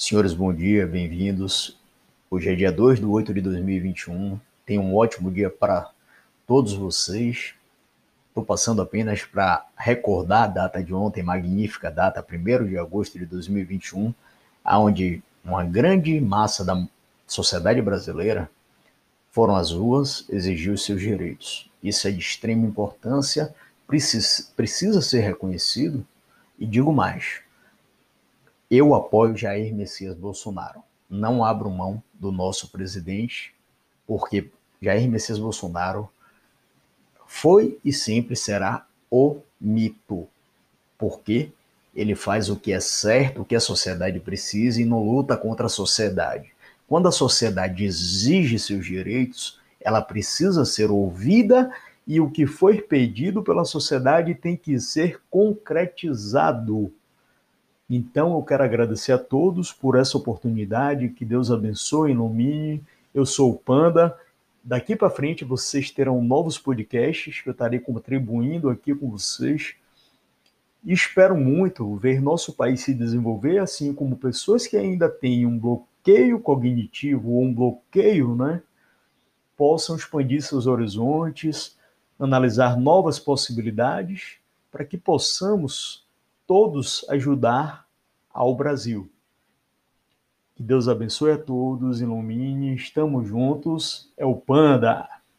Senhores, bom dia, bem-vindos. Hoje é dia 2 de 8 de 2021. Tenha um ótimo dia para todos vocês. Estou passando apenas para recordar a data de ontem, magnífica data, 1 de agosto de 2021, onde uma grande massa da sociedade brasileira foram às ruas exigir os seus direitos. Isso é de extrema importância, precisa ser reconhecido, e digo mais, eu apoio Jair Messias Bolsonaro. Não abro mão do nosso presidente, porque Jair Messias Bolsonaro foi e sempre será o mito. Porque ele faz o que é certo, o que a sociedade precisa e não luta contra a sociedade. Quando a sociedade exige seus direitos, ela precisa ser ouvida e o que foi pedido pela sociedade tem que ser concretizado. Então eu quero agradecer a todos por essa oportunidade, que Deus abençoe, ilumine. Eu sou o Panda. Daqui para frente vocês terão novos podcasts que eu estarei contribuindo aqui com vocês. E espero muito ver nosso país se desenvolver, assim como pessoas que ainda têm um bloqueio cognitivo ou um bloqueio, né, possam expandir seus horizontes, analisar novas possibilidades para que possamos todos ajudar ao Brasil. Que Deus abençoe a todos, ilumine, estamos juntos, é o Panda.